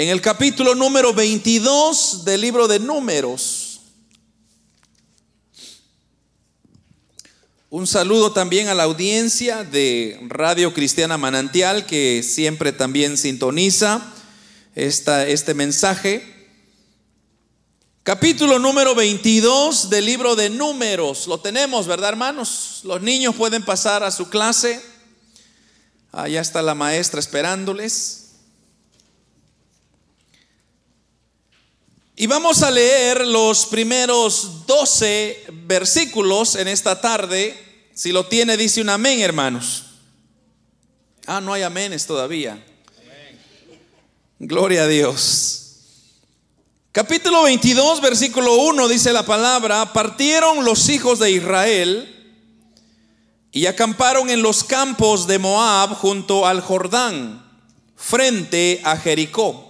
en el capítulo número 22 del libro de números. Un saludo también a la audiencia de Radio Cristiana Manantial que siempre también sintoniza esta, este mensaje. Capítulo número 22 del libro de números. Lo tenemos, ¿verdad, hermanos? Los niños pueden pasar a su clase. Allá está la maestra esperándoles. Y vamos a leer los primeros 12 versículos en esta tarde. Si lo tiene, dice un amén, hermanos. Ah, no hay aménes todavía. Gloria a Dios. Capítulo 22, versículo 1 dice la palabra, partieron los hijos de Israel y acamparon en los campos de Moab junto al Jordán, frente a Jericó.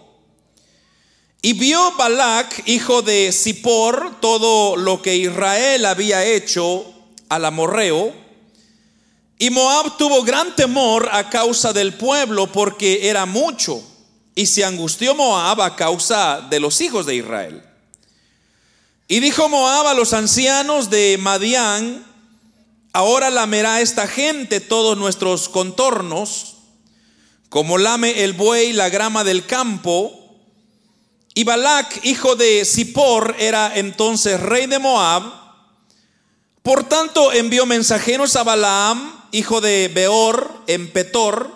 Y vio Balac, hijo de Zippor, todo lo que Israel había hecho al amorreo. Y Moab tuvo gran temor a causa del pueblo porque era mucho y se angustió Moab a causa de los hijos de Israel. Y dijo Moab a los ancianos de Madián, ahora lamerá esta gente todos nuestros contornos, como lame el buey la grama del campo. Y Balac, hijo de Zippor, era entonces rey de Moab. Por tanto, envió mensajeros a Balaam, hijo de Beor, en Petor,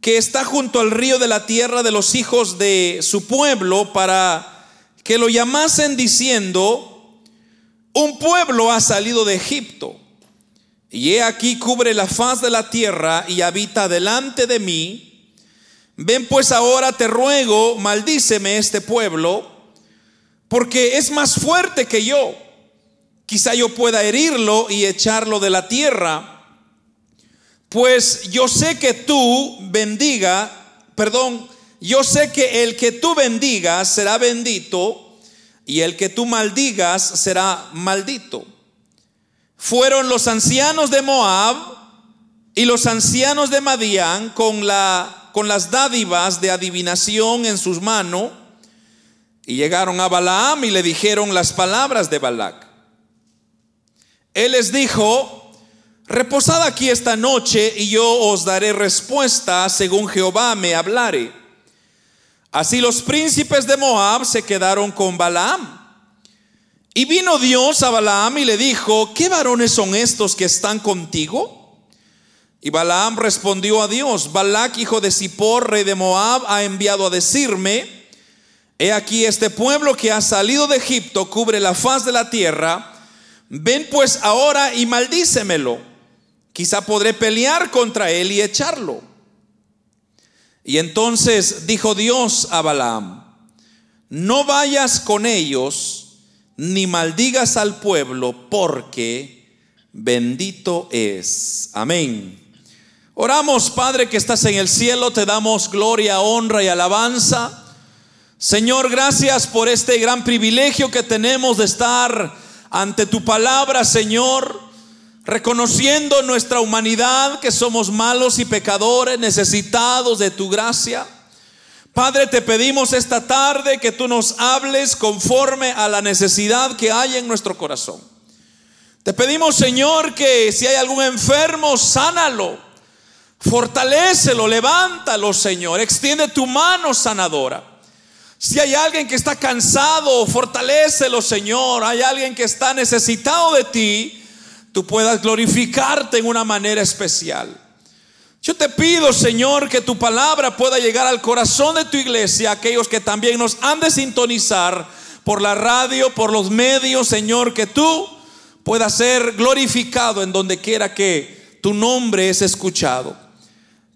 que está junto al río de la tierra de los hijos de su pueblo para que lo llamasen diciendo, un pueblo ha salido de Egipto y he aquí cubre la faz de la tierra y habita delante de mí. Ven pues ahora te ruego, maldíceme este pueblo, porque es más fuerte que yo. Quizá yo pueda herirlo y echarlo de la tierra pues yo sé que tú bendiga, perdón, yo sé que el que tú bendigas será bendito y el que tú maldigas será maldito. Fueron los ancianos de Moab y los ancianos de Madián con, la, con las dádivas de adivinación en sus manos y llegaron a Balaam y le dijeron las palabras de Balac. Él les dijo, Reposad aquí esta noche y yo os daré respuesta según Jehová me hablare. Así los príncipes de Moab se quedaron con Balaam. Y vino Dios a Balaam y le dijo, ¿qué varones son estos que están contigo? Y Balaam respondió a Dios, Balac, hijo de Zippor, rey de Moab, ha enviado a decirme, he aquí este pueblo que ha salido de Egipto cubre la faz de la tierra, ven pues ahora y maldícemelo quizá podré pelear contra él y echarlo. Y entonces dijo Dios a Balaam, no vayas con ellos ni maldigas al pueblo, porque bendito es. Amén. Oramos, Padre que estás en el cielo, te damos gloria, honra y alabanza. Señor, gracias por este gran privilegio que tenemos de estar ante tu palabra, Señor reconociendo nuestra humanidad, que somos malos y pecadores, necesitados de tu gracia. Padre, te pedimos esta tarde que tú nos hables conforme a la necesidad que hay en nuestro corazón. Te pedimos, Señor, que si hay algún enfermo, sánalo, fortalecelo, levántalo, Señor, extiende tu mano sanadora. Si hay alguien que está cansado, fortalecelo, Señor. Hay alguien que está necesitado de ti, tú puedas glorificarte en una manera especial. Yo te pido, Señor, que tu palabra pueda llegar al corazón de tu iglesia, aquellos que también nos han de sintonizar por la radio, por los medios, Señor, que tú puedas ser glorificado en donde quiera que tu nombre es escuchado.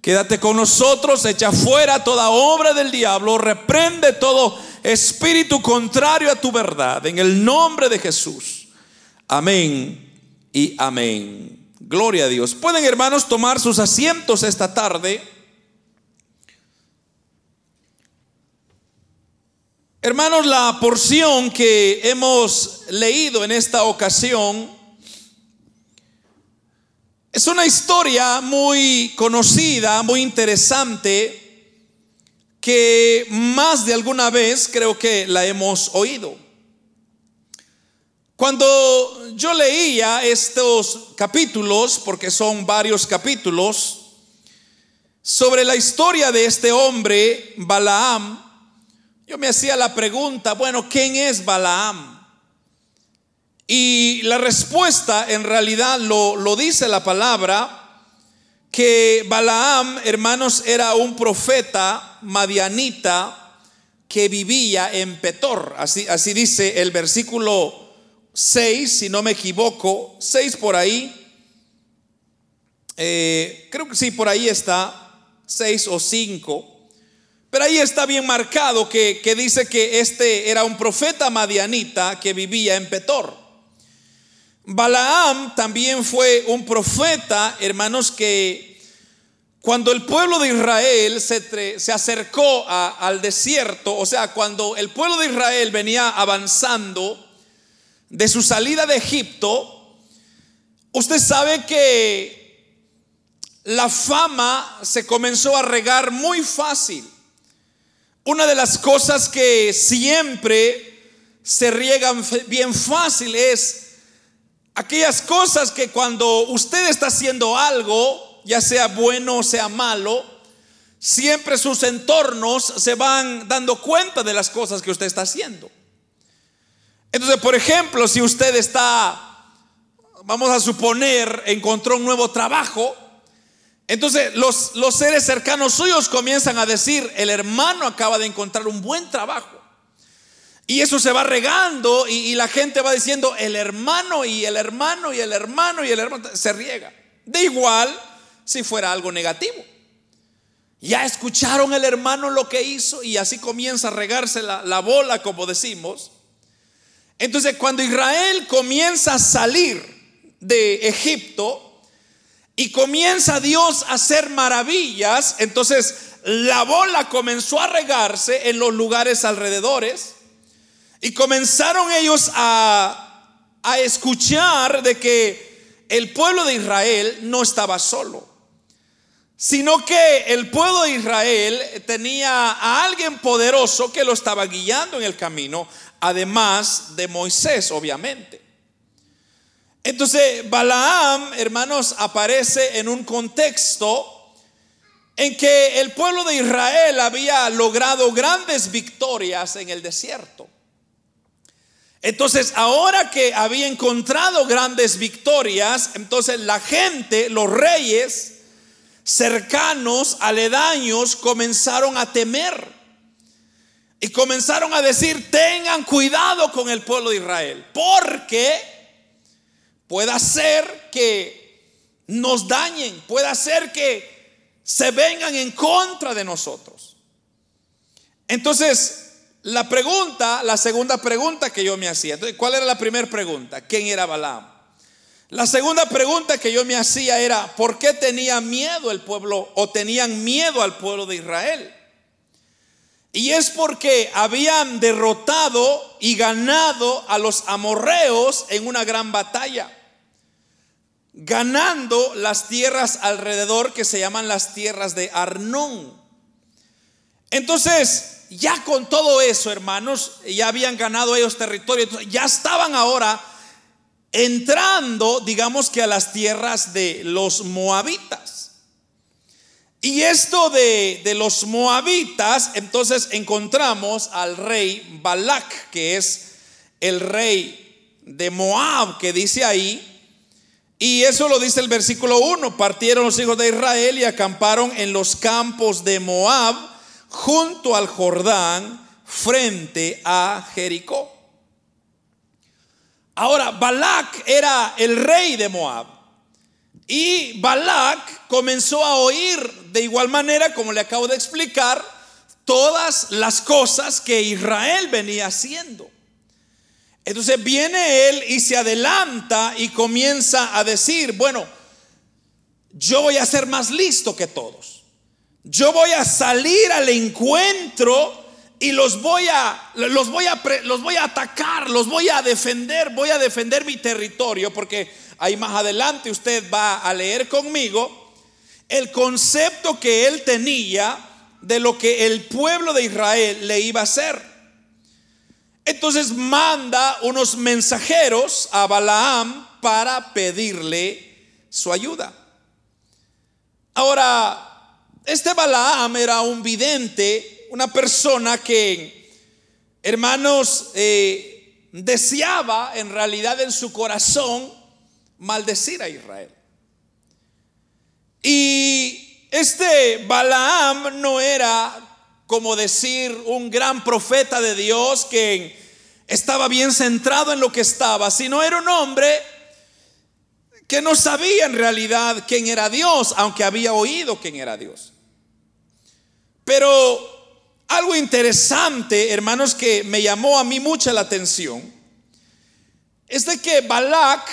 Quédate con nosotros, echa fuera toda obra del diablo, reprende todo espíritu contrario a tu verdad, en el nombre de Jesús. Amén y amén. Gloria a Dios. Pueden hermanos tomar sus asientos esta tarde. Hermanos, la porción que hemos leído en esta ocasión es una historia muy conocida, muy interesante, que más de alguna vez creo que la hemos oído. Cuando yo leía estos capítulos, porque son varios capítulos, sobre la historia de este hombre, Balaam, yo me hacía la pregunta, bueno, ¿quién es Balaam? Y la respuesta en realidad lo, lo dice la palabra, que Balaam, hermanos, era un profeta madianita que vivía en Petor. Así, así dice el versículo 6, si no me equivoco, 6 por ahí. Eh, creo que sí, por ahí está, 6 o 5. Pero ahí está bien marcado que, que dice que este era un profeta madianita que vivía en Petor. Balaam también fue un profeta, hermanos, que cuando el pueblo de Israel se, se acercó al desierto, o sea, cuando el pueblo de Israel venía avanzando de su salida de Egipto, usted sabe que la fama se comenzó a regar muy fácil. Una de las cosas que siempre se riegan bien fácil es aquellas cosas que cuando usted está haciendo algo, ya sea bueno o sea malo, siempre sus entornos se van dando cuenta de las cosas que usted está haciendo. Entonces, por ejemplo, si usted está, vamos a suponer, encontró un nuevo trabajo, entonces los, los seres cercanos suyos comienzan a decir, el hermano acaba de encontrar un buen trabajo. Y eso se va regando y, la gente va diciendo el hermano y el hermano y el hermano y el hermano se riega. De igual si fuera algo negativo. Ya escucharon el hermano lo que hizo y así comienza a regarse la, la bola, como decimos. Entonces cuando Israel comienza a salir de Egipto y comienza Dios a hacer maravillas, entonces la bola comenzó a regarse en los lugares alrededores y comenzaron ellos a, a escuchar de que el pueblo de Israel no estaba solo, sino que el pueblo de Israel tenía a alguien poderoso que lo estaba guiando en el camino, además de Moisés, obviamente. Entonces, Balaam, hermanos, aparece en un contexto en que el pueblo de Israel había logrado grandes victorias en el desierto. Entonces, ahora que había encontrado grandes victorias, entonces la gente, los reyes cercanos, aledaños, comenzaron a temer. Y comenzaron a decir, tengan cuidado con el pueblo de Israel, porque puede ser que nos dañen, puede ser que se vengan en contra de nosotros. Entonces, la pregunta, la segunda pregunta que yo me hacía, entonces, ¿cuál era la primera pregunta? ¿Quién era Balaam? La segunda pregunta que yo me hacía era, ¿por qué tenía miedo el pueblo o tenían miedo al pueblo de Israel? Y es porque habían derrotado y ganado a los amorreos en una gran batalla, ganando las tierras alrededor que se llaman las tierras de Arnón. Entonces, ya con todo eso, hermanos, ya habían ganado ellos territorio, ya estaban ahora entrando, digamos que a las tierras de los moabitas. Y esto de, los moabitas, entonces encontramos al rey Balak, que es el rey de Moab, que dice ahí, y eso lo dice el versículo 1, partieron los hijos de Israel y acamparon en los campos de Moab junto al Jordán frente a Jericó. Ahora, Balak era el rey de Moab. Y Balak comenzó a oír de igual manera, como le acabo de explicar, todas las cosas que Israel venía haciendo. Entonces viene él y se adelanta y comienza a decir, bueno, yo voy a ser más listo que todos. Yo voy a salir al encuentro y los voy a los voy a los voy a atacar, los voy a defender, voy a defender mi territorio porque ahí más adelante usted va a leer conmigo el concepto que él tenía de lo que el pueblo de Israel le iba a hacer. Entonces manda unos mensajeros a Balaam para pedirle su ayuda. Ahora, este Balaam era un vidente, una persona que, hermanos, eh, deseaba en realidad en su corazón maldecir a Israel. Y este Balaam no era como decir un gran profeta de Dios que estaba bien centrado en lo que estaba, sino era un hombre que no sabía en realidad quién era Dios, aunque había oído quién era Dios. Pero algo interesante, hermanos, que me llamó a mí mucha la atención, es de que Balak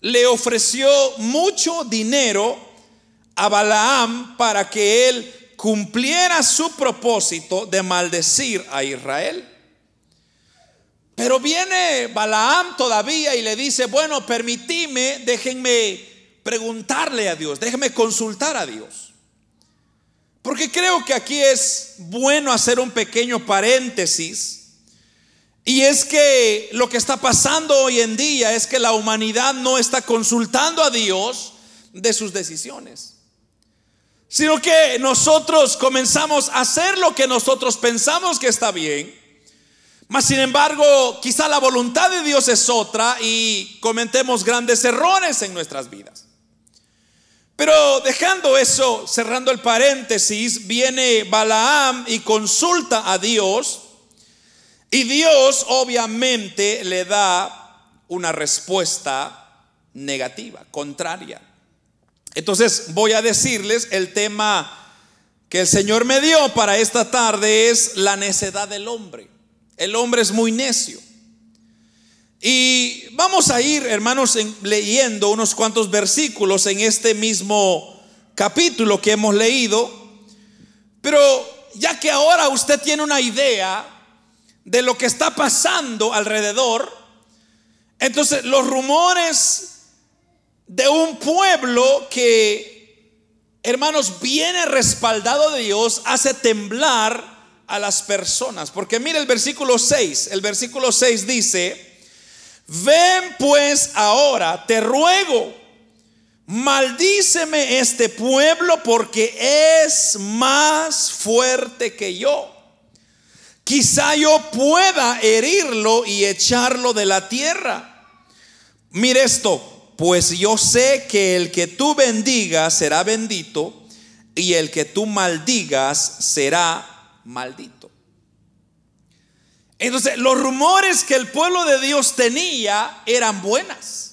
le ofreció mucho dinero a Balaam para que él cumpliera su propósito de maldecir a Israel. Pero viene Balaam todavía y le dice, bueno, permitime, déjenme preguntarle a Dios, déjenme consultar a Dios. Porque creo que aquí es bueno hacer un pequeño paréntesis. Y es que lo que está pasando hoy en día es que la humanidad no está consultando a Dios de sus decisiones. Sino que nosotros comenzamos a hacer lo que nosotros pensamos que está bien mas sin embargo, quizá la voluntad de Dios es otra y cometemos grandes errores en nuestras vidas. Pero dejando eso, cerrando el paréntesis, viene Balaam y consulta a Dios y Dios obviamente le da una respuesta negativa, contraria. Entonces voy a decirles el tema que el Señor me dio para esta tarde es la necedad del hombre. El hombre es muy necio. Y vamos a ir, hermanos, leyendo unos cuantos versículos en este mismo capítulo que hemos leído. Pero ya que ahora usted tiene una idea de lo que está pasando alrededor, entonces los rumores de un pueblo que, hermanos, viene respaldado de Dios, hace temblar a las personas. Porque mire el versículo 6, el versículo 6 dice, ven pues ahora, te ruego, maldíceme este pueblo porque es más fuerte que yo. Quizá yo pueda herirlo y echarlo de la tierra. Mire esto, pues yo sé que el que tú bendigas será bendito y el que tú maldigas será maldito. Entonces, los rumores que el pueblo de Dios tenía eran buenas.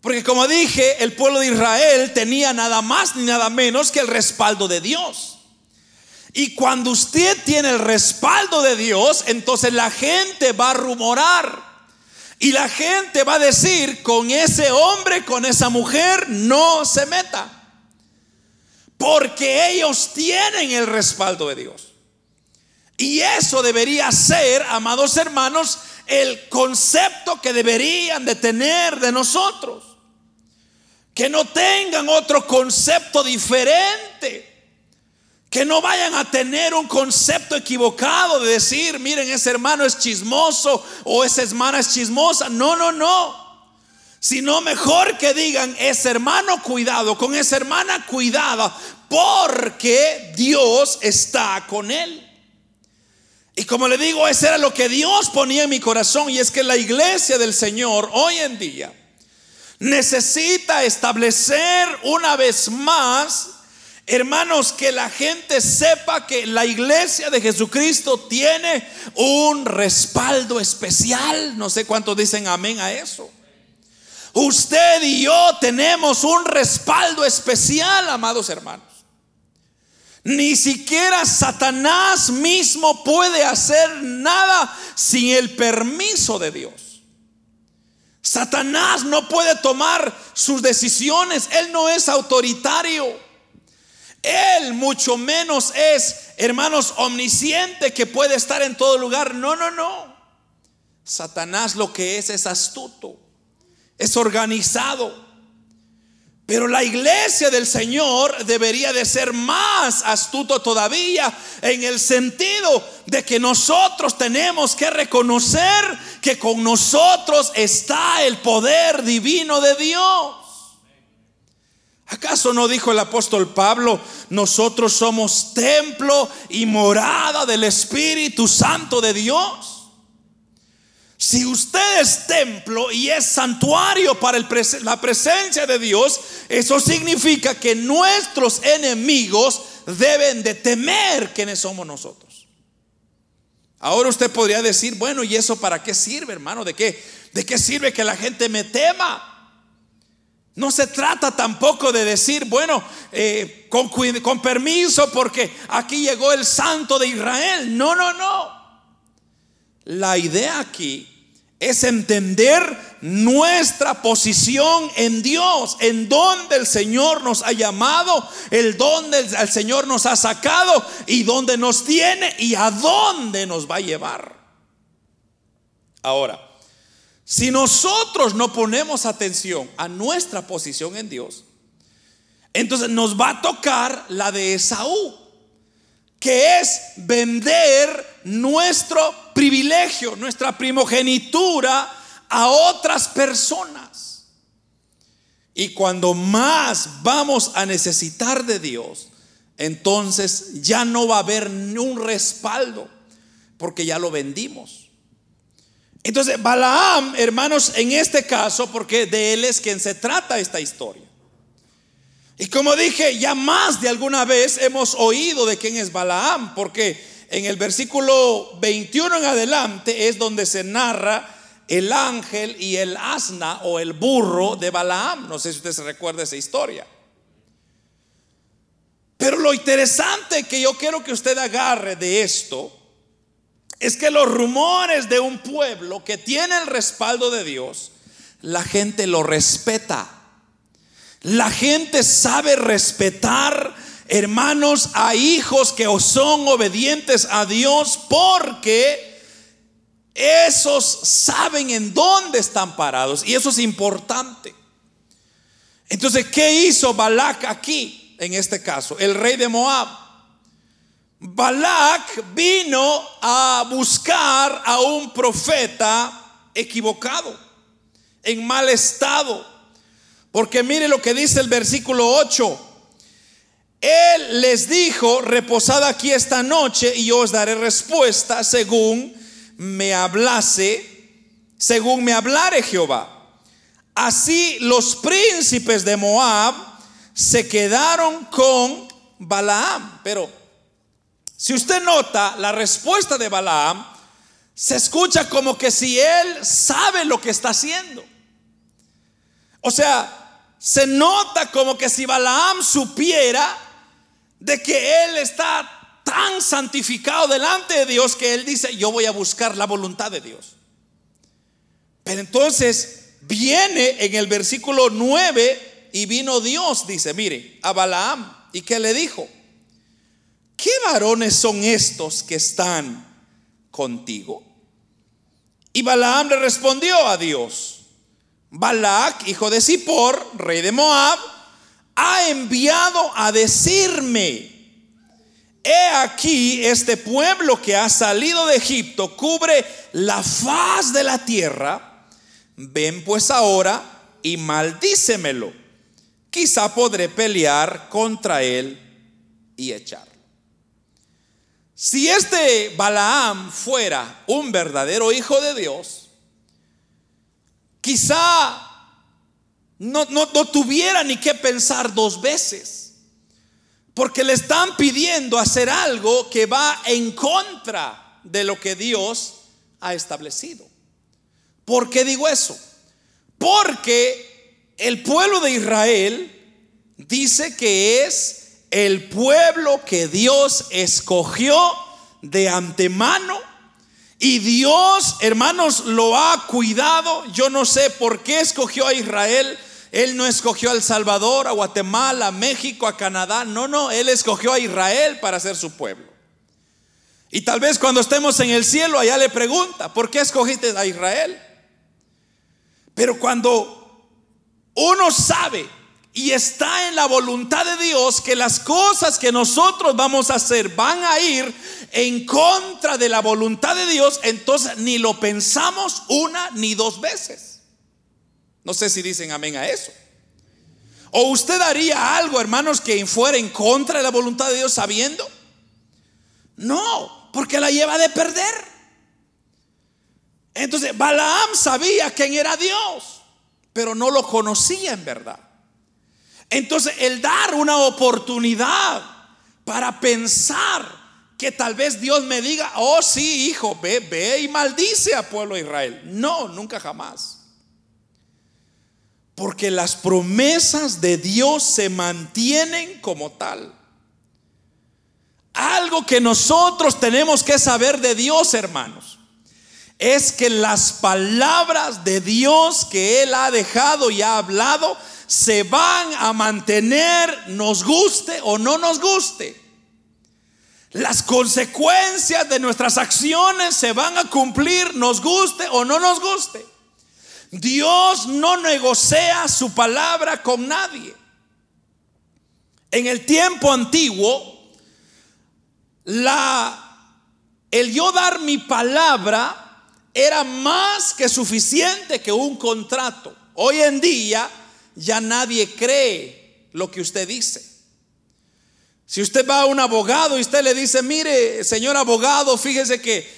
Porque como dije, el pueblo de Israel tenía nada más ni nada menos que el respaldo de Dios. Y cuando usted tiene el respaldo de Dios, entonces la gente va a rumorar. Y la gente va a decir, con ese hombre, con esa mujer, no se meta. Porque ellos tienen el respaldo de Dios. Y eso debería ser, amados hermanos, el concepto que deberían de tener de nosotros. Que no tengan otro concepto diferente. Que no vayan a tener un concepto equivocado de decir, miren, ese hermano es chismoso o esa hermana es chismosa. No, no, no. Sino mejor que digan, ese hermano cuidado, con esa hermana cuidada, porque Dios está con él. Y como le digo, eso era lo que Dios ponía en mi corazón y es que la iglesia del Señor hoy en día necesita establecer una vez más, hermanos, que la gente sepa que la iglesia de Jesucristo tiene un respaldo especial. No sé cuántos dicen amén a eso. Usted y yo tenemos un respaldo especial, amados hermanos. Ni siquiera Satanás mismo puede hacer nada sin el permiso de Dios. Satanás no puede tomar sus decisiones. Él no es autoritario. Él mucho menos es, hermanos, omnisciente que puede estar en todo lugar. No, no, no. Satanás lo que es es astuto, es organizado. Pero la iglesia del Señor debería de ser más astuto todavía en el sentido de que nosotros tenemos que reconocer que con nosotros está el poder divino de Dios. ¿Acaso no dijo el apóstol Pablo, nosotros somos templo y morada del Espíritu Santo de Dios? Si usted es templo y es santuario para la presencia de Dios, eso significa que nuestros enemigos deben de temer quienes somos nosotros. Ahora usted podría decir, bueno, ¿y eso para qué sirve, hermano? ¿De qué? ¿De qué sirve que la gente me tema? No se trata tampoco de decir, bueno, eh, con, con permiso porque aquí llegó el santo de Israel. No, no, no. La idea aquí es entender nuestra posición en Dios, en donde el Señor nos ha llamado, el donde el Señor nos ha sacado y donde nos tiene y a dónde nos va a llevar. Ahora, si nosotros no ponemos atención a nuestra posición en Dios, entonces nos va a tocar la de Esaú que es vender nuestro privilegio, nuestra primogenitura a otras personas. Y cuando más vamos a necesitar de Dios, entonces ya no va a haber ni un respaldo, porque ya lo vendimos. Entonces, Balaam, hermanos, en este caso, porque de él es quien se trata esta historia. Y como dije, ya más de alguna vez hemos oído de quién es Balaam, porque en el versículo 21 en adelante es donde se narra el ángel y el asna o el burro de Balaam. No sé si usted se recuerda esa historia. Pero lo interesante que yo quiero que usted agarre de esto es que los rumores de un pueblo que tiene el respaldo de Dios, la gente lo respeta. La gente sabe respetar, hermanos, a hijos que son obedientes a Dios porque esos saben en dónde están parados y eso es importante. Entonces, ¿qué hizo Balak aquí en este caso? El rey de Moab. Balak vino a buscar a un profeta equivocado, en mal estado porque mire lo que dice el versículo 8. Él les dijo, reposad aquí esta noche y yo os daré respuesta según me hablase, según me hablare Jehová. Así los príncipes de Moab se quedaron con Balaam. Pero si usted nota la respuesta de Balaam, se escucha como que si él sabe lo que está haciendo. O sea, se nota como que si Balaam supiera de que él está tan santificado delante de Dios que él dice, yo voy a buscar la voluntad de Dios. Pero entonces viene en el versículo 9 y vino Dios, dice, mire, a Balaam. ¿Y qué le dijo? ¿Qué varones son estos que están contigo? Y Balaam le respondió a Dios. Balak, hijo de Zippor, rey de Moab, ha enviado a decirme, he aquí este pueblo que ha salido de Egipto cubre la faz de la tierra, ven pues ahora y maldícemelo, quizá podré pelear contra él y echarlo. Si este Balaam fuera un verdadero hijo de Dios, quizá no, no, tuviera ni que pensar dos veces, porque le están pidiendo hacer algo que va en contra de lo que Dios ha establecido. ¿Por qué digo eso? Porque el pueblo de Israel dice que es el pueblo que Dios escogió de antemano y Dios, hermanos, lo ha cuidado. Yo no sé por qué escogió a Israel. Él no escogió a El Salvador, a Guatemala, a México, a Canadá. No, no, Él escogió a Israel para ser su pueblo. Y tal vez cuando estemos en el cielo, allá le pregunta, ¿por qué escogiste a Israel? Pero cuando uno sabe y está en la voluntad de Dios que las cosas que nosotros vamos a hacer van a ir en contra de la voluntad de Dios, entonces ni lo pensamos una ni dos veces. No sé si dicen amén a eso. ¿O usted haría algo, hermanos, que fuera en contra de la voluntad de Dios sabiendo? No, porque la lleva de perder. Entonces, Balaam sabía quién era Dios, pero no lo conocía en verdad. Entonces, el dar una oportunidad para pensar que tal vez Dios me diga, oh sí, hijo, ve, ve y maldice a pueblo de Israel. No, nunca jamás. Porque las promesas de Dios se mantienen como tal. Algo que nosotros tenemos que saber de Dios, hermanos, es que las palabras de Dios que Él ha dejado y ha hablado se van a mantener, nos guste o no nos guste. Las consecuencias de nuestras acciones se van a cumplir, nos guste o no nos guste. Dios no negocia su palabra con nadie. En el tiempo antiguo, la, el yo dar mi palabra era más que suficiente que un contrato. Hoy en día ya nadie cree lo que usted dice. Si usted va a un abogado y usted le dice, mire, señor abogado, fíjese que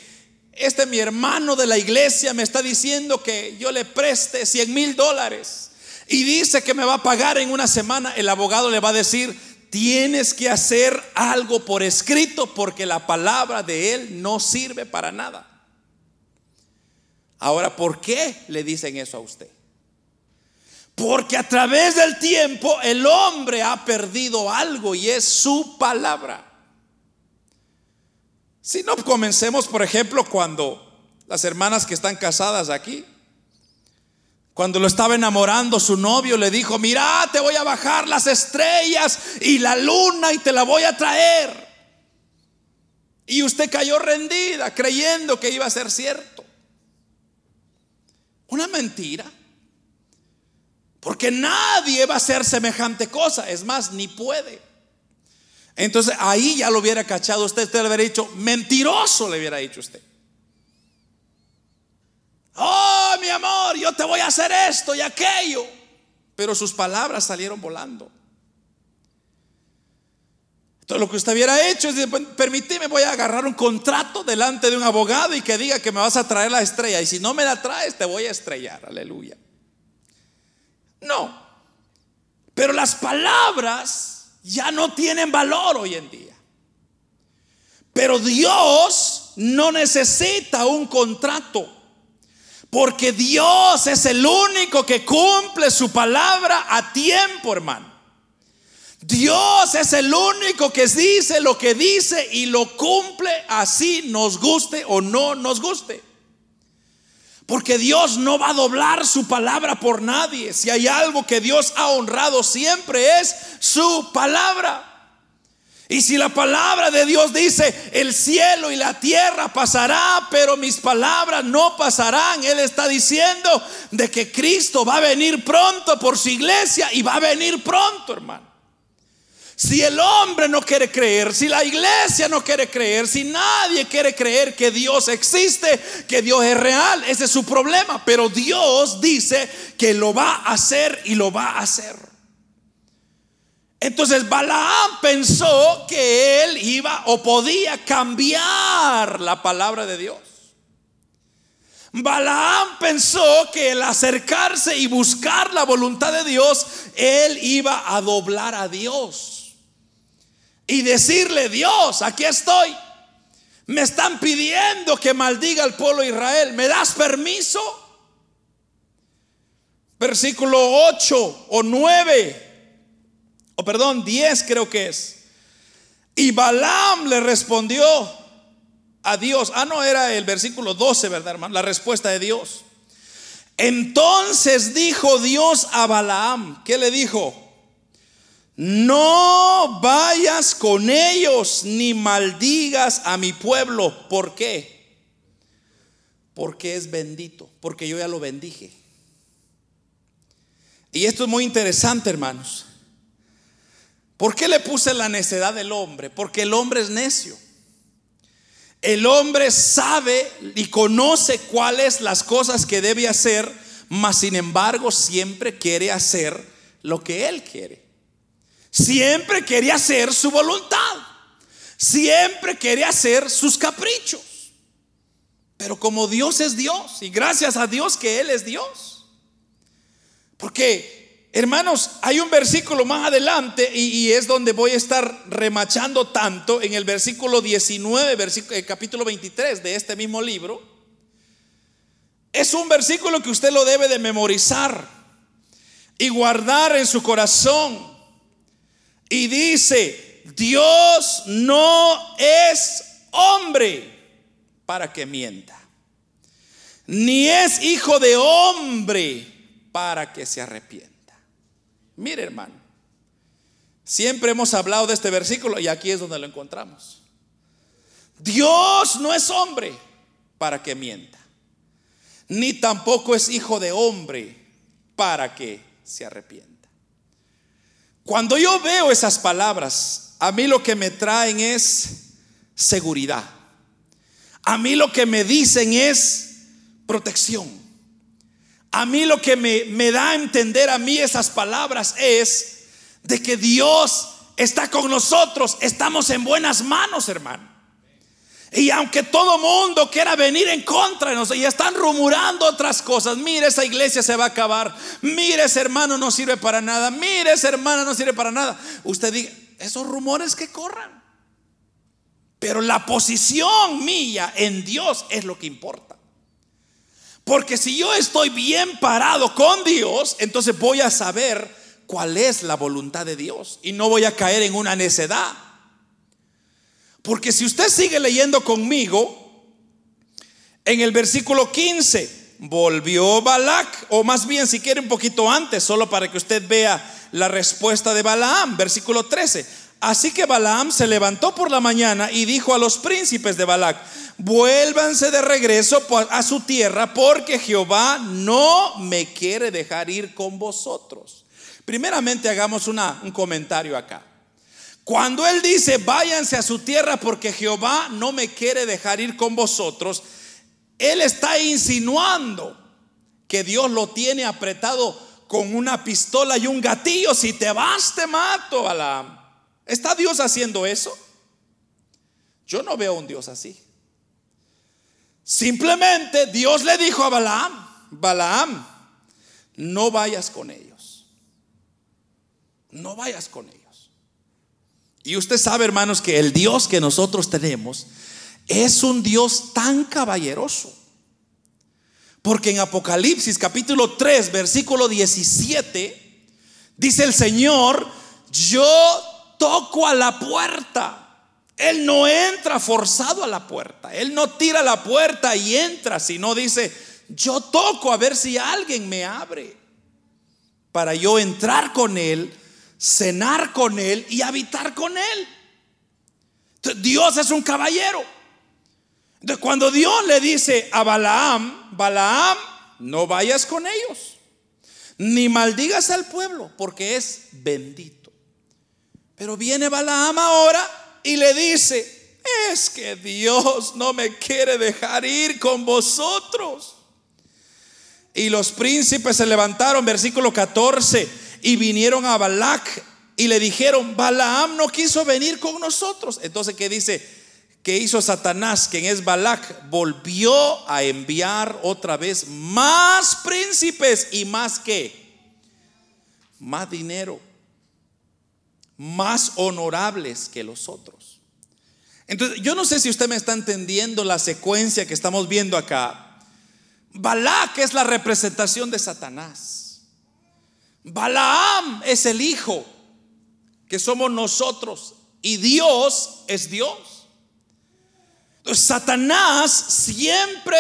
este mi hermano de la iglesia me está diciendo que yo le preste 100 mil dólares y dice que me va a pagar en una semana, el abogado le va a decir, tienes que hacer algo por escrito porque la palabra de él no sirve para nada. Ahora, ¿por qué le dicen eso a usted? Porque a través del tiempo el hombre ha perdido algo y es su palabra. Si no comencemos, por ejemplo, cuando las hermanas que están casadas aquí, cuando lo estaba enamorando su novio, le dijo, mira, te voy a bajar las estrellas y la luna y te la voy a traer. Y usted cayó rendida creyendo que iba a ser cierto. Una mentira. Porque nadie va a hacer semejante cosa. Es más, ni puede. Entonces ahí ya lo hubiera cachado usted. Usted le hubiera dicho, mentiroso le hubiera dicho usted. Oh, mi amor, yo te voy a hacer esto y aquello. Pero sus palabras salieron volando. Entonces lo que usted hubiera hecho es decir, permíteme, voy a agarrar un contrato delante de un abogado y que diga que me vas a traer la estrella. Y si no me la traes, te voy a estrellar. Aleluya. No. Pero las palabras ya no tienen valor hoy en día. Pero Dios no necesita un contrato. Porque Dios es el único que cumple su palabra a tiempo, hermano. Dios es el único que dice lo que dice y lo cumple así nos guste o no nos guste. Porque Dios no va a doblar su palabra por nadie. Si hay algo que Dios ha honrado siempre es su palabra. Y si la palabra de Dios dice, el cielo y la tierra pasará, pero mis palabras no pasarán, Él está diciendo de que Cristo va a venir pronto por su iglesia y va a venir pronto, hermano. Si el hombre no quiere creer, si la iglesia no quiere creer, si nadie quiere creer que Dios existe, que Dios es real, ese es su problema. Pero Dios dice que lo va a hacer y lo va a hacer. Entonces Balaam pensó que él iba o podía cambiar la palabra de Dios. Balaam pensó que el acercarse y buscar la voluntad de Dios, él iba a doblar a Dios y decirle, Dios, aquí estoy. Me están pidiendo que maldiga al pueblo de Israel. ¿Me das permiso? Versículo 8 o 9, o perdón, 10 creo que es. Y Balaam le respondió a Dios. Ah, no, era el versículo 12, ¿verdad, hermano? La respuesta de Dios. Entonces dijo Dios a Balaam, ¿qué le dijo? No vayas con ellos ni maldigas a mi pueblo. ¿Por qué? Porque es bendito, porque yo ya lo bendije. Y esto es muy interesante, hermanos. ¿Por qué le puse la necedad del hombre? Porque el hombre es necio. El hombre sabe y conoce cuáles las cosas que debe hacer, mas sin embargo siempre quiere hacer lo que él quiere. Siempre quiere hacer su voluntad. Siempre quiere hacer sus caprichos. Pero como Dios es Dios, y gracias a Dios que Él es Dios. Porque, hermanos, hay un versículo más adelante y, es donde voy a estar remachando tanto en el versículo 19, versículo, el capítulo 23 de este mismo libro. Es un versículo que usted lo debe de memorizar y guardar en su corazón. Y dice, Dios no es hombre para que mienta, ni es hijo de hombre para que se arrepienta. Mire hermano, siempre hemos hablado de este versículo y aquí es donde lo encontramos. Dios no es hombre para que mienta, ni tampoco es hijo de hombre para que se arrepienta. Cuando yo veo esas palabras, a mí lo que me traen es seguridad. A mí lo que me dicen es protección. A mí lo que me, da a entender a mí esas palabras es de que Dios está con nosotros, estamos en buenas manos, hermano. Y aunque todo mundo quiera venir en contra de nosotros y están rumorando otras cosas, mire, esa iglesia se va a acabar, mire, ese hermano no sirve para nada, mire, esa hermana no sirve para nada. Usted diga, esos rumores que corran. Pero la posición mía en Dios es lo que importa. Porque si yo estoy bien parado con Dios, entonces voy a saber cuál es la voluntad de Dios y no voy a caer en una necedad. Porque si usted sigue leyendo conmigo, en el versículo 15, volvió Balac, o más bien si quiere un poquito antes, solo para que usted vea la respuesta de Balaam, versículo 13. Así que Balaam se levantó por la mañana y dijo a los príncipes de Balac, vuélvanse de regreso a su tierra porque Jehová no me quiere dejar ir con vosotros. Primeramente hagamos un comentario acá. Cuando él dice, váyanse a su tierra porque Jehová no me quiere dejar ir con vosotros, él está insinuando que Dios lo tiene apretado con una pistola y un gatillo. Si te vas, te mato, Balaam. ¿Está Dios haciendo eso? Yo no veo un Dios así. Simplemente Dios le dijo a Balaam, Balaam, no vayas con ellos. No vayas con ellos. Y usted sabe, hermanos, que el Dios que nosotros tenemos es un Dios tan caballeroso. Porque en Apocalipsis capítulo 3, versículo 17, dice el Señor, yo toco a la puerta. Él no entra forzado a la puerta. Él no tira la puerta y entra, sino dice, yo toco a ver si alguien me abre. Para yo entrar con Él, cenar con Él y habitar con Él. Dios es un caballero. Entonces, cuando Dios le dice a Balaam, Balaam, no vayas con ellos, ni maldigas al pueblo, porque es bendito. Pero viene Balaam ahora y le dice, es que Dios no me quiere dejar ir con vosotros. Y los príncipes se levantaron, versículo 14, y vinieron a Balac y le dijeron, Balaam no quiso venir con nosotros. Entonces, ¿qué dice? Que hizo Satanás, quien es Balac, volvió a enviar otra vez más príncipes y más que, más dinero más honorables que los otros. Entonces, yo no sé si usted me está entendiendo la secuencia que estamos viendo acá. Balac es la representación de Satanás. Balaam es el hijo que somos nosotros y Dios es Dios. Entonces, Satanás siempre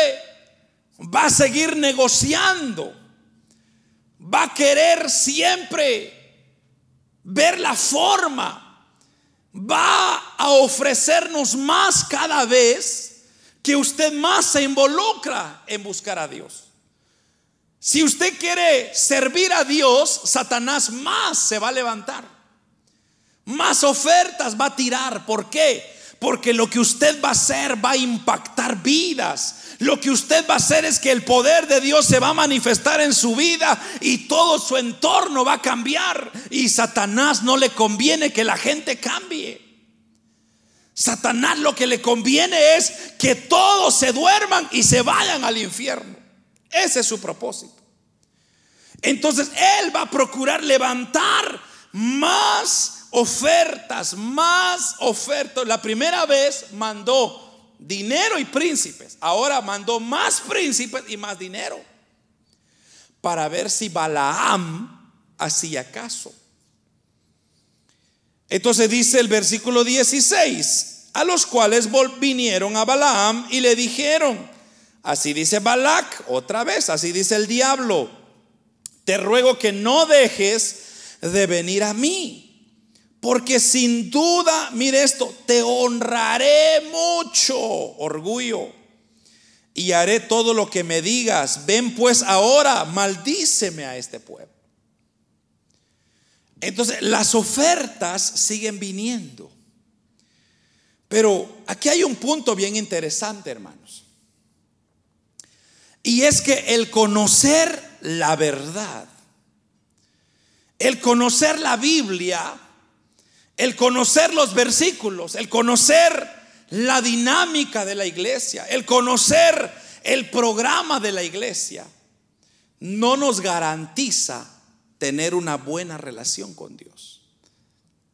va a seguir negociando, va a querer siempre ver la forma, va a ofrecernos más cada vez que usted más se involucra en buscar a Dios. Si usted quiere servir a Dios, Satanás más se va a levantar. Más ofertas va a tirar. ¿Por qué? Porque lo que usted va a hacer va a impactar vidas. Lo que usted va a hacer es que el poder de Dios se va a manifestar en su vida y todo su entorno va a cambiar. Y Satanás no le conviene que la gente cambie. Satanás lo que le conviene es que todos se duerman y se vayan al infierno. Ese es su propósito. Entonces Él va a procurar levantar más ofertas, más ofertas. La primera vez mandó dinero y príncipes. Ahora mandó más príncipes y más dinero. Para ver si Balaam hacía caso. Entonces dice el versículo 16, a los cuales vinieron a Balaam y le dijeron, así dice Balac, otra vez, así dice el diablo, te ruego que no dejes de venir a mí, porque sin duda, mire esto, te honraré mucho, orgullo, y haré todo lo que me digas. Ven pues ahora, maldíceme a este pueblo. Entonces, las ofertas siguen viniendo. Pero aquí hay un punto bien interesante, hermanos. Y es que el conocer la verdad, el conocer la Biblia, el conocer los versículos, el conocer la dinámica de la iglesia, el conocer el programa de la iglesia, no nos garantiza tener una buena relación con Dios.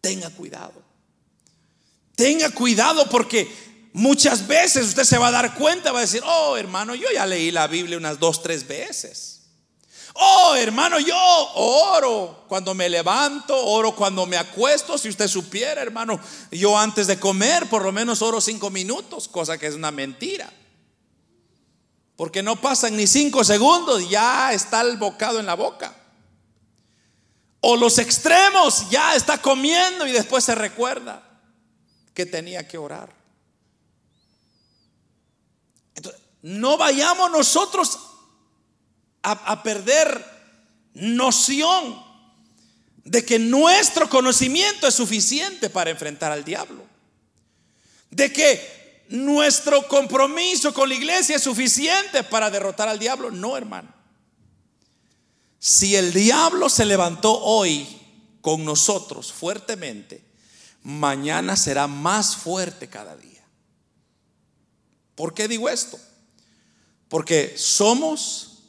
Tenga cuidado. Tenga cuidado porque muchas veces usted se va a dar cuenta, va a decir, oh hermano, yo ya leí la Biblia unas dos, tres veces. Oh hermano, yo oro cuando me levanto, oro cuando me acuesto. Si usted supiera, hermano, yo antes de comer por lo menos oro cinco minutos, cosa que es una mentira. Porque no pasan ni cinco segundos, ya está el bocado en la boca. O los extremos, ya está comiendo y después se recuerda que tenía que orar. Entonces, no vayamos nosotros a, perder noción de que nuestro conocimiento es suficiente para enfrentar al diablo. De que nuestro compromiso con la iglesia es suficiente para derrotar al diablo. No, hermano. Si el diablo se levantó hoy con nosotros fuertemente, mañana será más fuerte cada día. ¿Por qué digo esto? Porque somos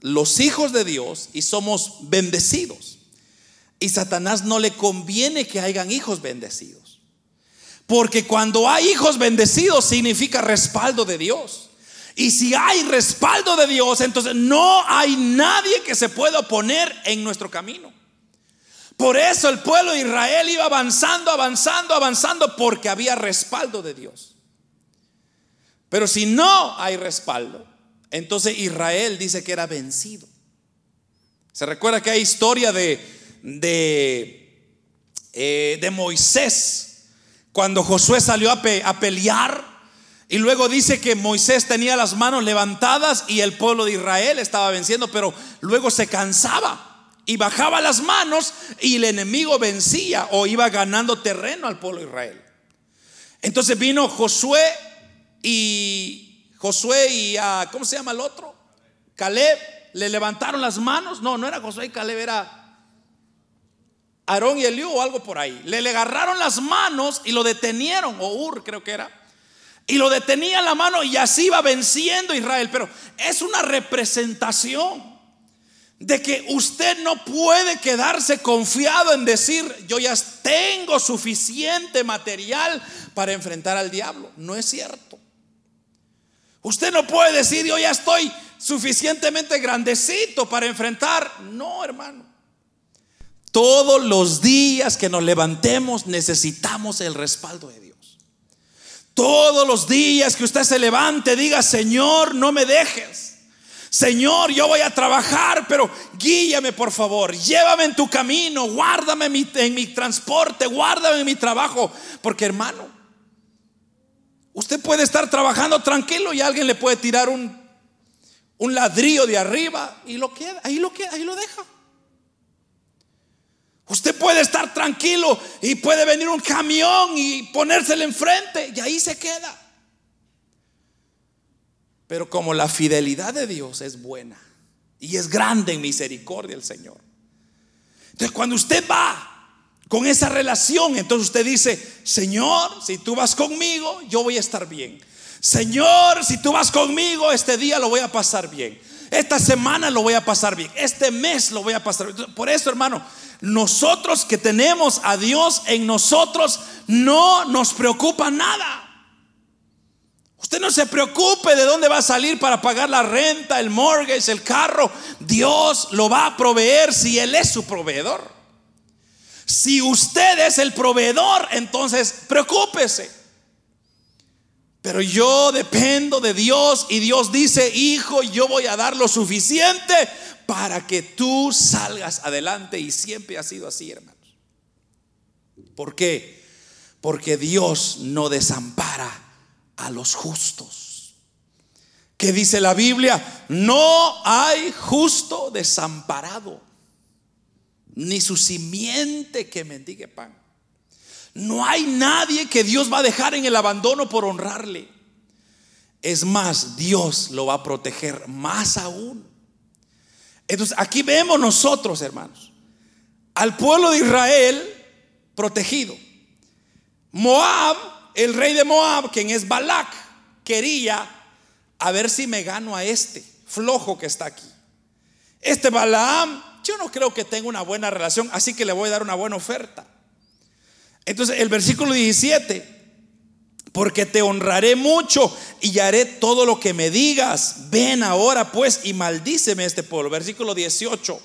los hijos de Dios y somos bendecidos. Y Satanás no le conviene que hayan hijos bendecidos. Porque cuando hay hijos bendecidos significa respaldo de Dios. Y si hay respaldo de Dios, entonces no hay nadie que se pueda oponer en nuestro camino. Por eso el pueblo de Israel iba avanzando, avanzando, avanzando, porque había respaldo de Dios. Pero si no hay respaldo, entonces Israel dice que era vencido. Se recuerda que hay historia de, de, eh, de Moisés, cuando Josué salió a, a pelear y luego dice que Moisés tenía las manos levantadas y el pueblo de Israel estaba venciendo, pero luego se cansaba y bajaba las manos y el enemigo vencía o iba ganando terreno al pueblo de Israel. Entonces vino Josué y Josué y a, ¿cómo se llama el otro? Caleb, le levantaron las manos. No, no era Josué y Caleb, era Aarón y Eliú o algo por ahí. Le, le agarraron las manos y lo detenieron, o Ur creo que era. Y lo detenía en la mano y así iba venciendo Israel. Pero es una representación de que usted no puede quedarse confiado en decir, yo ya tengo suficiente material para enfrentar al diablo. No es cierto. Usted no puede decir, yo ya estoy suficientemente grandecito para enfrentar. No, hermano. Todos los días que nos levantemos necesitamos el respaldo de Dios. Todos los días que usted se levante, diga, Señor, no me dejes. Señor, yo voy a trabajar, pero guíame por favor, llévame en tu camino, guárdame en mi, mi transporte, guárdame en mi trabajo. Porque hermano, usted puede estar trabajando tranquilo y alguien le puede tirar un, un ladrillo de arriba y lo queda, ahí lo queda, ahí lo deja. Usted puede estar tranquilo y puede venir un camión y ponérsele enfrente y ahí se queda. Pero como la fidelidad de Dios es buena y es grande en misericordia el Señor. Entonces cuando usted va con esa relación, entonces usted dice, Señor, si tú vas conmigo, yo voy a estar bien. Señor, si tú vas conmigo, este día lo voy a pasar bien. Esta semana lo voy a pasar bien. Este mes lo voy a pasar bien. Por eso, hermano, nosotros que tenemos a Dios en nosotros, no nos preocupa nada. Usted no se preocupe de dónde va a salir para pagar la renta, el mortgage, el carro. Dios lo va a proveer si Él es su proveedor. Si usted es el proveedor, entonces preocúpese. Pero yo dependo de Dios y Dios dice, hijo, yo voy a dar lo suficiente para que tú salgas adelante. Y siempre ha sido así, hermanos. ¿Por qué? Porque Dios no desampara a los justos. ¿Qué dice la Biblia? No hay justo desamparado, ni su simiente que mendigue pan. No hay nadie que Dios va a dejar en el abandono por honrarle. Es más, Dios lo va a proteger más aún. Entonces, aquí vemos nosotros, hermanos, al pueblo de Israel protegido. Moab, el rey de Moab, quien es Balak, quería a ver si me gano a este flojo que está aquí. Este Balaam, yo no creo que tenga una buena relación, así que le voy a dar una buena oferta. Entonces, el versículo 17 porque te honraré mucho y haré todo lo que me digas. Ven ahora pues y maldíceme este pueblo. Versículo 18.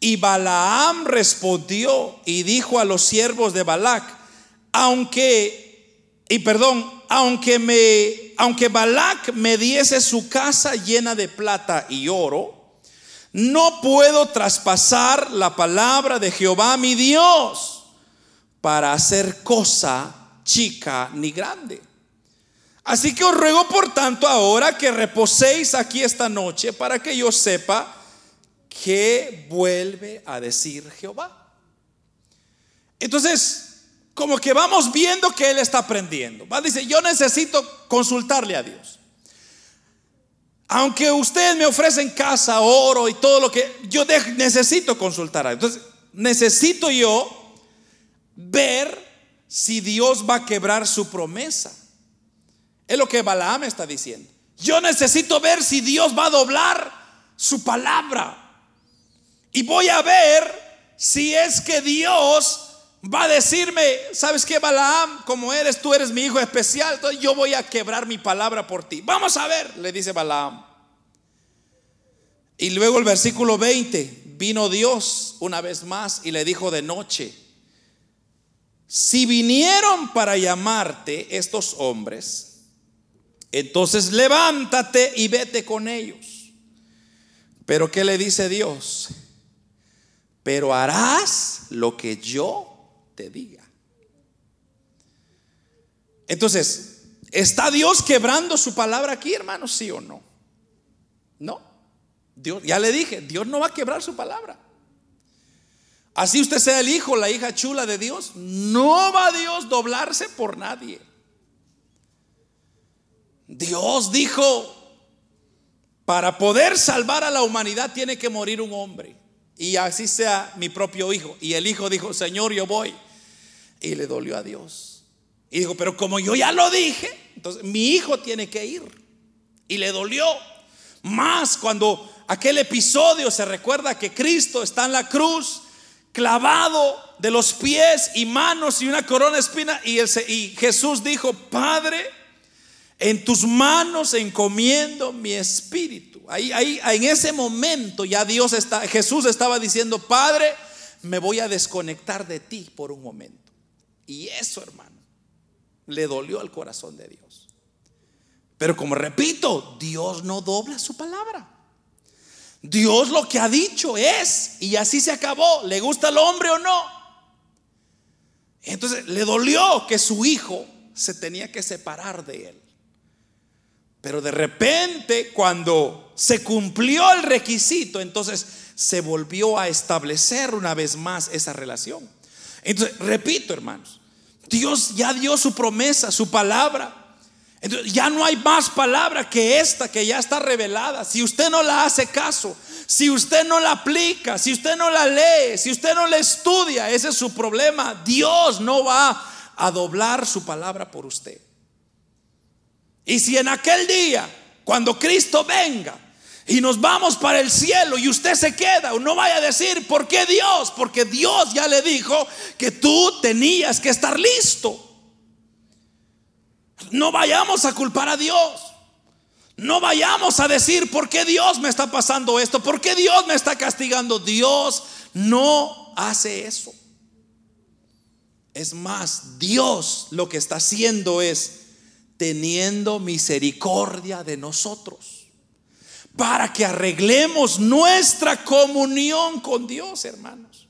Y Balaam respondió y dijo a los siervos de Balac, aunque, y perdón, aunque me, aunque Balac me diese su casa llena de plata y oro, no puedo traspasar la palabra de Jehová mi Dios para hacer cosa chica ni grande. Así que os ruego por tanto ahora que reposéis aquí esta noche para que yo sepa que vuelve a decir Jehová. Entonces, como que vamos viendo que él está aprendiendo. Va, dice, yo necesito consultarle a Dios. Aunque ustedes me ofrecen casa, oro y todo lo que yo necesito consultar a. Entonces, necesito yo ver si Dios va a quebrar su promesa. Es lo que Balaam está diciendo. Yo necesito ver si Dios va a doblar su palabra. Y voy a ver si es que Dios va a decirme, ¿sabes qué, Balaam? Como eres, tú eres mi hijo especial, entonces yo voy a quebrar mi palabra por ti. Vamos a ver, le dice Balaam. Y luego el versículo 20, vino Dios una vez más y le dijo de noche, si vinieron para llamarte estos hombres, entonces levántate y vete con ellos. Pero ¿qué le dice Dios? Pero harás lo que yo diga. Entonces, ¿está Dios quebrando su palabra aquí, hermanos? ¿Sí o no? No. Dios, ya le dije, Dios no va a quebrar su palabra. Así usted sea el hijo, la hija chula de Dios, no va Dios doblarse por nadie. Dios dijo, para poder salvar a la humanidad tiene que morir un hombre. Y así sea mi propio hijo. Y el hijo dijo, Señor, yo voy. Y le dolió a Dios. Y dijo, pero como yo ya lo dije, entonces mi hijo tiene que ir. Y le dolió. Más cuando aquel episodio se recuerda que Cristo está en la cruz clavado de los pies y manos y una corona espina. Y, y Jesús dijo, Padre, en tus manos encomiendo mi espíritu. Ahí, ahí, en ese momento ya Dios está, Jesús estaba diciendo, Padre, me voy a desconectar de ti por un momento. Y eso, hermano, le dolió al corazón de Dios. Pero como repito, Dios no dobla su palabra. Dios lo que ha dicho es, y así se acabó, le gusta el hombre o no. Entonces le dolió que su hijo se tenía que separar de él. Pero de repente, cuando se cumplió el requisito, entonces se volvió a establecer una vez más esa relación. Entonces, repito, hermanos, Dios ya dio su promesa, su palabra. Entonces, ya no hay más palabra que esta que ya está revelada. Si usted no la hace caso, si usted no la aplica, si usted no la lee, si usted no la estudia, ese es su problema. Dios no va a doblar su palabra por usted. Y si en aquel día, cuando Cristo venga, y nos vamos para el cielo y usted se queda, no vaya a decir, ¿por qué Dios? Porque Dios ya le dijo que tú tenías que estar listo. No vayamos a culpar a Dios. No vayamos a decir, ¿por qué Dios me está pasando esto? ¿Por qué Dios me está castigando? Dios no hace eso. Es más, Dios lo que está haciendo es teniendo misericordia de nosotros para que arreglemos nuestra comunión con Dios, hermanos.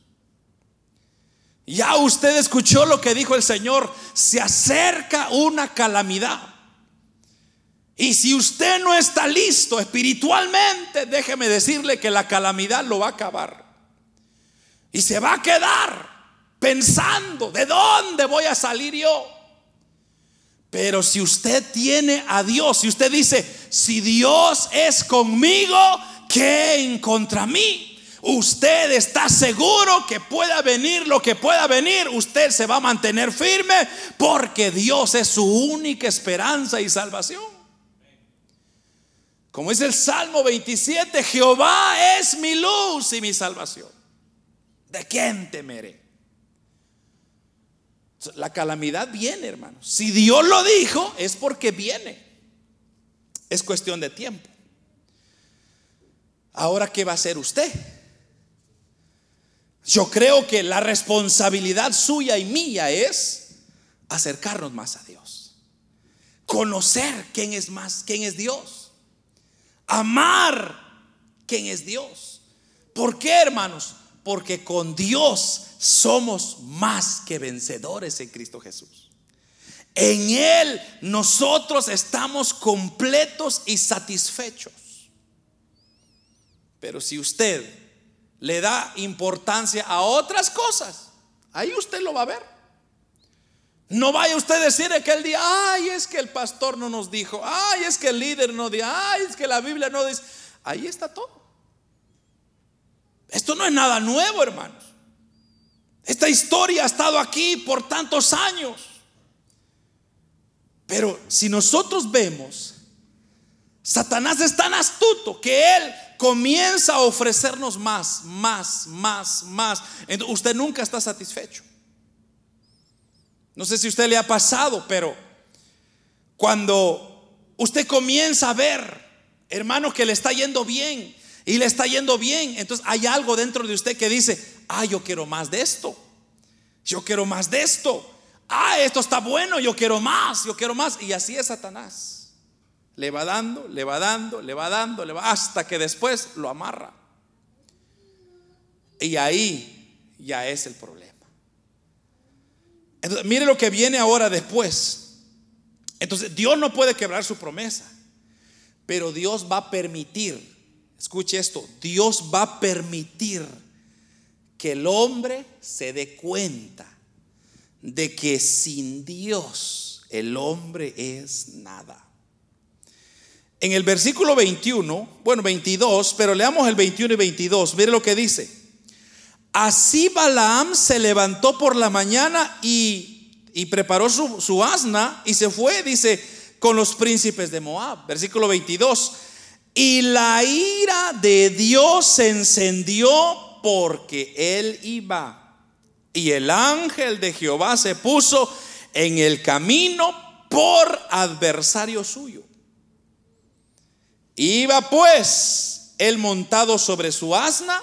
Ya usted escuchó lo que dijo el Señor, se acerca una calamidad. Y si usted no está listo espiritualmente, déjeme decirle que la calamidad lo va a acabar. Y se va a quedar pensando, ¿de dónde voy a salir yo? Pero si usted tiene a Dios, si usted dice, si Dios es conmigo, ¿qué en contra mí? Usted está seguro que pueda venir lo que pueda venir, usted se va a mantener firme porque Dios es su única esperanza y salvación. Como dice el Salmo 27, Jehová es mi luz y mi salvación. ¿De quién temeré? La calamidad viene, hermanos. Si Dios lo dijo, es porque viene. Es cuestión de tiempo. Ahora, ¿qué va a hacer usted? Yo creo que la responsabilidad suya y mía es acercarnos más a Dios. Conocer quién es más, quién es Dios. Amar quién es Dios. ¿Por qué, hermanos? Porque con Dios somos más que vencedores en Cristo Jesús. En Él nosotros estamos completos y satisfechos. Pero si usted le da importancia a otras cosas, ahí usted lo va a ver. No vaya usted a decir aquel día, ay, es que el pastor no nos dijo, ay, es que el líder no dijo, ay, es que la Biblia no dice. Ahí está todo. Esto no es nada nuevo, hermanos. Esta historia ha estado aquí por tantos años. Pero si nosotros vemos, Satanás es tan astuto que él comienza a ofrecernos más, más, más, más. Usted nunca está satisfecho. No sé si a usted le ha pasado, pero cuando usted comienza a ver, hermano, que le está yendo bien y le está yendo bien, entonces hay algo dentro de usted que dice, ah, yo quiero más de esto. Yo quiero más de esto. Ah, esto está bueno, yo quiero más, yo quiero más. Y así es Satanás. Le va dando, le va dando, le va dando, le va hasta que después lo amarra. Y ahí ya es el problema. Entonces, mire lo que viene ahora después. Entonces, Dios no puede quebrar su promesa, pero Dios va a permitir, escuche esto, Dios va a permitir que el hombre se dé cuenta de que sin Dios el hombre es nada. En el versículo 21, bueno, 22, pero leamos el 21 y 22, mire lo que dice. Así Balaam se levantó por la mañana y, y preparó su, su asna y se fue, dice, con los príncipes de Moab. Versículo 22. Y la ira de Dios se encendió porque él iba. Y el ángel de Jehová se puso en el camino por adversario suyo. Iba pues él montado sobre su asna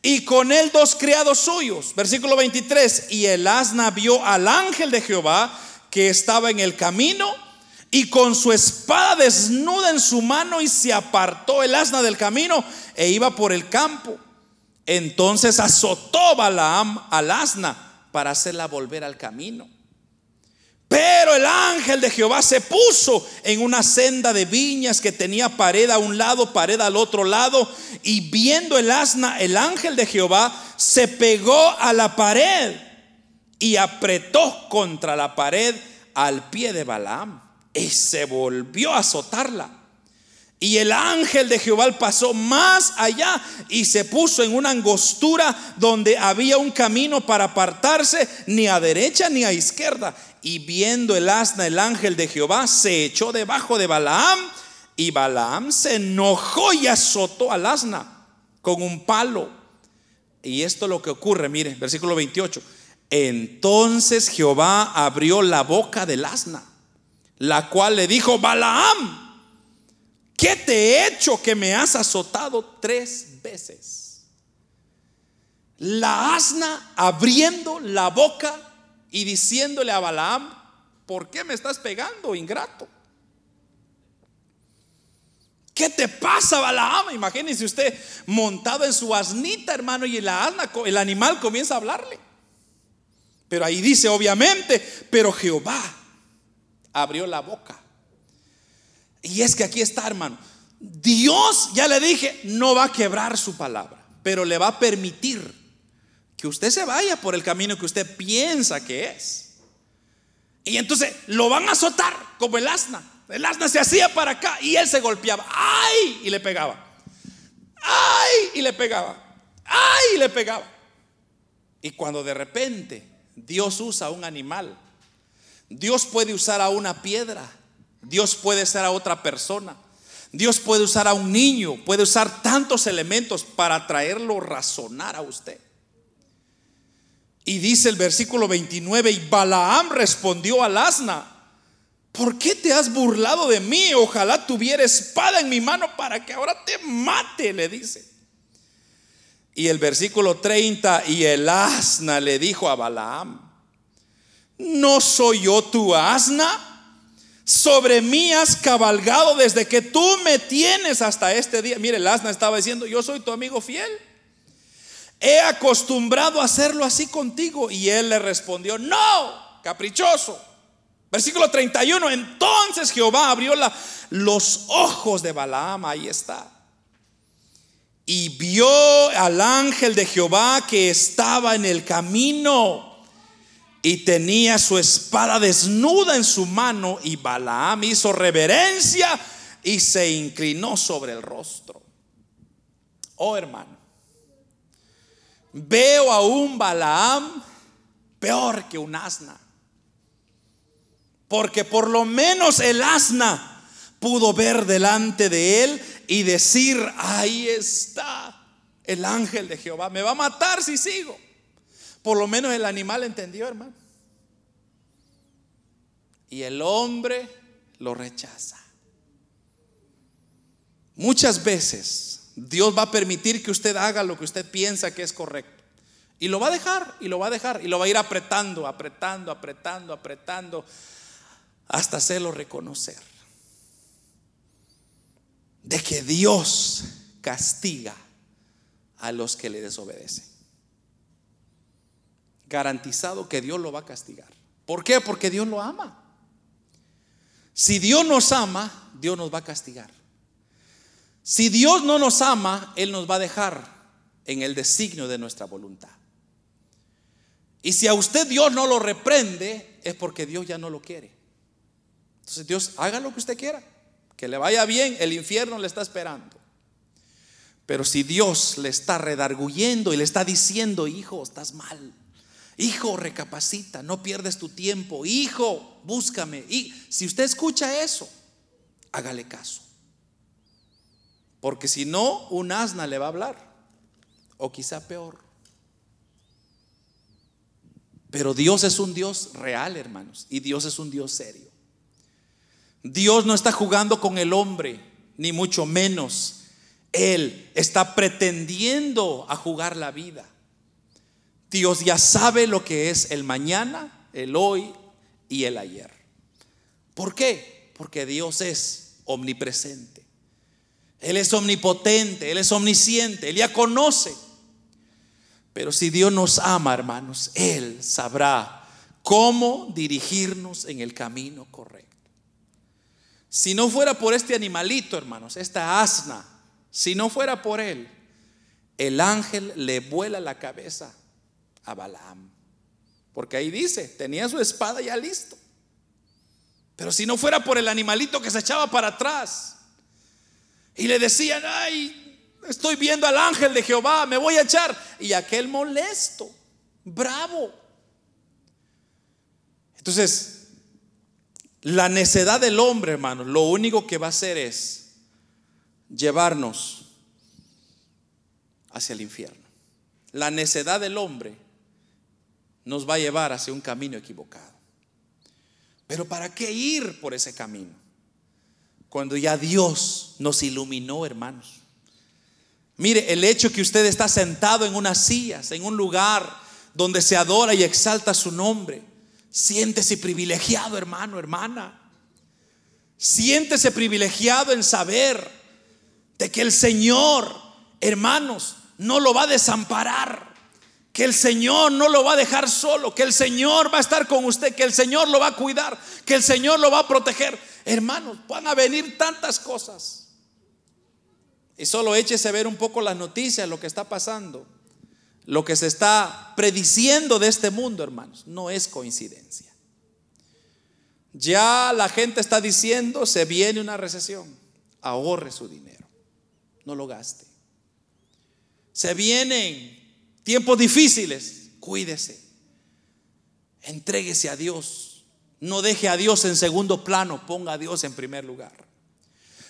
y con él dos criados suyos. Versículo 23. Y el asna vio al ángel de Jehová que estaba en el camino y con su espada desnuda en su mano y se apartó el asna del camino e iba por el campo. Entonces azotó Balaam al asna para hacerla volver al camino. Pero el ángel de Jehová se puso en una senda de viñas que tenía pared a un lado, pared al otro lado. Y viendo el asna, el ángel de Jehová se pegó a la pared y apretó contra la pared al pie de Balaam. Y se volvió a azotarla. Y el ángel de Jehová pasó más allá y se puso en una angostura donde había un camino para apartarse ni a derecha ni a izquierda. Y viendo el asna, el ángel de Jehová se echó debajo de Balaam y Balaam se enojó y azotó al asna con un palo. Y esto es lo que ocurre, mire, versículo 28. Entonces Jehová abrió la boca del asna, la cual le dijo, Balaam, ¿qué te he hecho que me has azotado tres veces? La asna abriendo la boca y diciéndole a Balaam, ¿por qué me estás pegando, ingrato? ¿Qué te pasa, Balaam? Imagínense usted montado en su asnita, hermano, y la asna, el animal comienza a hablarle. Pero ahí dice, obviamente, pero Jehová abrió la boca. Y es que aquí está, hermano. Dios, ya le dije, no va a quebrar su palabra, pero le va a permitir que usted se vaya por el camino que usted piensa que es. Y entonces lo van a azotar como el asna. El asna se hacía para acá y él se golpeaba. ¡Ay! Y le pegaba. ¡Ay! Y le pegaba. ¡Ay! Y le pegaba. Y cuando de repente Dios usa un animal, Dios puede usar a una piedra, Dios puede usar a otra persona, Dios puede usar a un niño, puede usar tantos elementos para traerlo razonar a usted. Y dice el versículo 29, y Balaam respondió al asna, ¿por qué te has burlado de mí? Ojalá tuviera espada en mi mano para que ahora te mate, le dice. Y el versículo 30, y el asna le dijo a Balaam, ¿no soy yo tu asna? Sobre mí has cabalgado desde que tú me tienes hasta este día. Mire, el asna estaba diciendo, yo soy tu amigo fiel he acostumbrado a hacerlo así contigo. Y él le respondió, no, caprichoso. Versículo 31, entonces Jehová abrió los ojos de Balaam, ahí está. Y vio al ángel de Jehová que estaba en el camino y tenía su espada desnuda en su mano y Balaam hizo reverencia y se inclinó sobre el rostro. Oh hermano, Veo a un Balaam peor que un asna. Porque por lo menos el asna pudo ver delante de él y decir, ahí está el ángel de Jehová, me va a matar si sigo. Por lo menos el animal entendió, hermano. Y el hombre lo rechaza. Muchas veces Dios va a permitir que usted haga lo que usted piensa que es correcto. Y lo va a dejar, y lo va a dejar, y lo va a ir apretando, apretando, apretando, apretando, hasta hacerlo reconocer. De que Dios castiga a los que le desobedecen. Garantizado que Dios lo va a castigar. ¿Por qué? Porque Dios lo ama. Si Dios nos ama, Dios nos va a castigar. Si Dios no nos ama, Él nos va a dejar en el designio de nuestra voluntad. Y si a usted Dios no lo reprende, es porque Dios ya no lo quiere. Entonces Dios, haga lo que usted quiera, que le vaya bien, el infierno le está esperando. Pero si Dios le está redarguyendo y le está diciendo, hijo, estás mal, hijo, recapacita, no pierdes tu tiempo, hijo, búscame. Y si usted escucha eso, hágale caso. Porque si no, un asna le va a hablar. O quizá peor. Pero Dios es un Dios real, hermanos. Y Dios es un Dios serio. Dios no está jugando con el hombre, ni mucho menos. Él está pretendiendo a jugar la vida. Dios ya sabe lo que es el mañana, el hoy y el ayer. ¿Por qué? Porque Dios es omnipresente. Él es omnipotente, Él es omnisciente, Él ya conoce. Pero si Dios nos ama, hermanos, Él sabrá cómo dirigirnos en el camino correcto. Si no fuera por este animalito, hermanos, esta asna, si no fuera por él, el ángel le vuela la cabeza a Balaam. Porque ahí dice, tenía su espada ya listo. Pero si no fuera por el animalito que se echaba para atrás y le decían, ay, estoy viendo al ángel de Jehová, me voy a echar. Y aquel molesto, bravo. Entonces, la necedad del hombre, hermano, lo único que va a hacer es llevarnos hacia el infierno. La necedad del hombre nos va a llevar hacia un camino equivocado. Pero ¿para qué ir por ese camino? Cuando ya Dios nos iluminó, hermanos. Mire, el hecho que usted está sentado en unas sillas, en un lugar donde se adora y exalta su nombre, siéntese privilegiado, hermano, hermana. Siéntese privilegiado en saber de que el Señor, hermanos, no lo va a desamparar que el Señor no lo va a dejar solo, que el Señor va a estar con usted, que el Señor lo va a cuidar, que el Señor lo va a proteger. Hermanos, van a venir tantas cosas. Y solo échese a ver un poco las noticias, lo que está pasando, lo que se está prediciendo de este mundo, hermanos. No es coincidencia. Ya la gente está diciendo, se viene una recesión. Ahorre su dinero, no lo gaste. Se vienen tiempos difíciles, cuídese. Entréguese a Dios. No deje a Dios en segundo plano, ponga a Dios en primer lugar.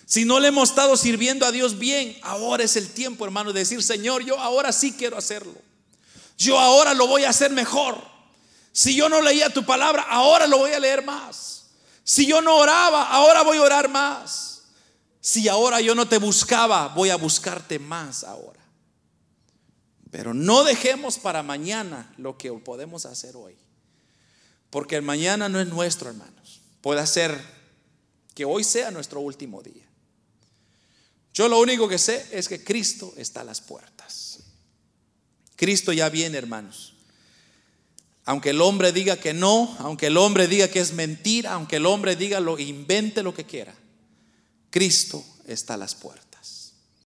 Si no le hemos estado sirviendo a Dios bien, ahora es el tiempo, hermano, de decir, Señor, yo ahora sí quiero hacerlo. Yo ahora lo voy a hacer mejor. Si yo no leía tu palabra, ahora lo voy a leer más. Si yo no oraba, ahora voy a orar más. Si ahora yo no te buscaba, voy a buscarte más ahora. Pero no dejemos para mañana lo que podemos hacer hoy. Porque el mañana no es nuestro, hermanos. Puede ser que hoy sea nuestro último día. Yo lo único que sé es que Cristo está a las puertas. Cristo ya viene, hermanos. Aunque el hombre diga que no, aunque el hombre diga que es mentira, aunque el hombre diga lo invente lo que quiera, Cristo está a las puertas.